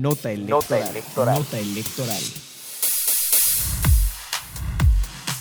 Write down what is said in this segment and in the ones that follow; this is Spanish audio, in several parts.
Nota electoral. Nota electoral.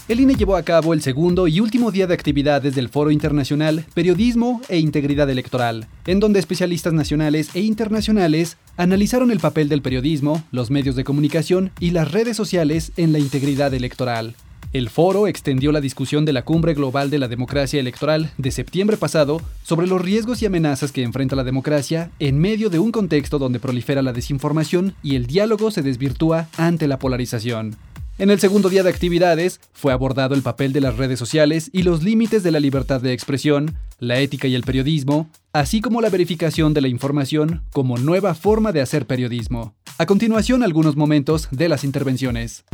El INE llevó a cabo el segundo y último día de actividades del Foro Internacional Periodismo e Integridad Electoral, en donde especialistas nacionales e internacionales analizaron el papel del periodismo, los medios de comunicación y las redes sociales en la integridad electoral. El foro extendió la discusión de la Cumbre Global de la Democracia Electoral de septiembre pasado sobre los riesgos y amenazas que enfrenta la democracia en medio de un contexto donde prolifera la desinformación y el diálogo se desvirtúa ante la polarización. En el segundo día de actividades fue abordado el papel de las redes sociales y los límites de la libertad de expresión, la ética y el periodismo, así como la verificación de la información como nueva forma de hacer periodismo. A continuación algunos momentos de las intervenciones.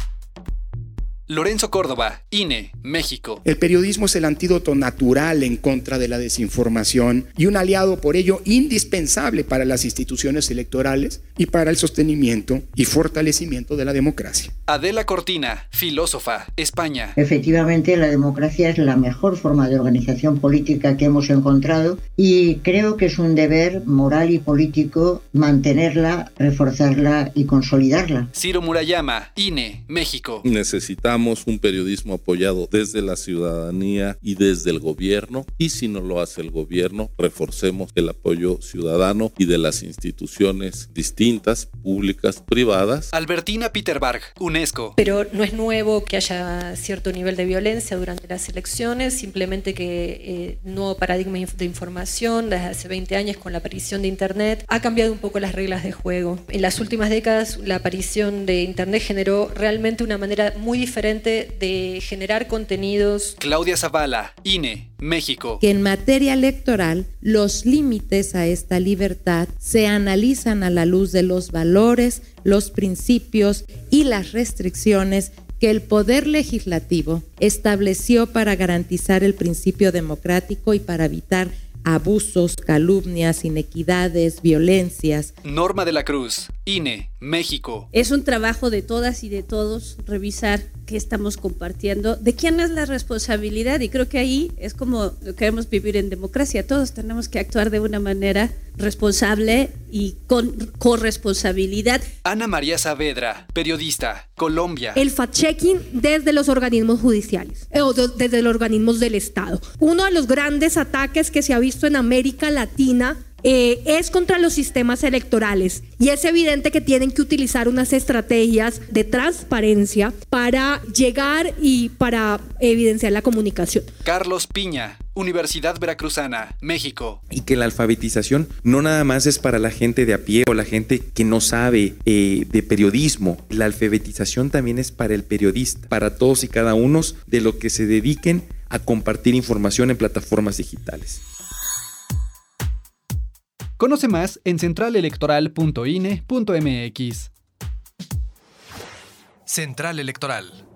Lorenzo Córdoba, INE, México. El periodismo es el antídoto natural en contra de la desinformación y un aliado por ello indispensable para las instituciones electorales y para el sostenimiento y fortalecimiento de la democracia. Adela Cortina, filósofa, España. Efectivamente, la democracia es la mejor forma de organización política que hemos encontrado y creo que es un deber moral y político mantenerla, reforzarla y consolidarla. Ciro Murayama, INE, México. Necesitamos un periodismo apoyado desde la ciudadanía y desde el gobierno y si no lo hace el gobierno, reforcemos el apoyo ciudadano y de las instituciones distintas, públicas, privadas. Albertina Peterberg, UNESCO. Pero no es nuevo que haya cierto nivel de violencia durante las elecciones, simplemente que eh, nuevo paradigma de información desde hace 20 años con la aparición de Internet ha cambiado un poco las reglas de juego. En las últimas décadas la aparición de Internet generó realmente una manera muy diferente de generar contenidos. Claudia Zavala, INE, México. Que en materia electoral los límites a esta libertad se analizan a la luz de los valores, los principios y las restricciones que el Poder Legislativo estableció para garantizar el principio democrático y para evitar abusos, calumnias, inequidades, violencias. Norma de la Cruz, INE, México. Es un trabajo de todas y de todos revisar qué estamos compartiendo, de quién es la responsabilidad y creo que ahí es como queremos vivir en democracia, todos tenemos que actuar de una manera responsable y con corresponsabilidad. Ana María Saavedra, periodista, Colombia. El fact-checking desde los organismos judiciales eh, o desde los organismos del Estado. Uno de los grandes ataques que se ha visto en América Latina eh, es contra los sistemas electorales y es evidente que tienen que utilizar unas estrategias de transparencia para llegar y para evidenciar la comunicación. Carlos Piña, Universidad Veracruzana, México. Y que la alfabetización no nada más es para la gente de a pie o la gente que no sabe eh, de periodismo. La alfabetización también es para el periodista, para todos y cada uno de lo que se dediquen a compartir información en plataformas digitales. Conoce más en centralelectoral.ine.mx. Central Electoral.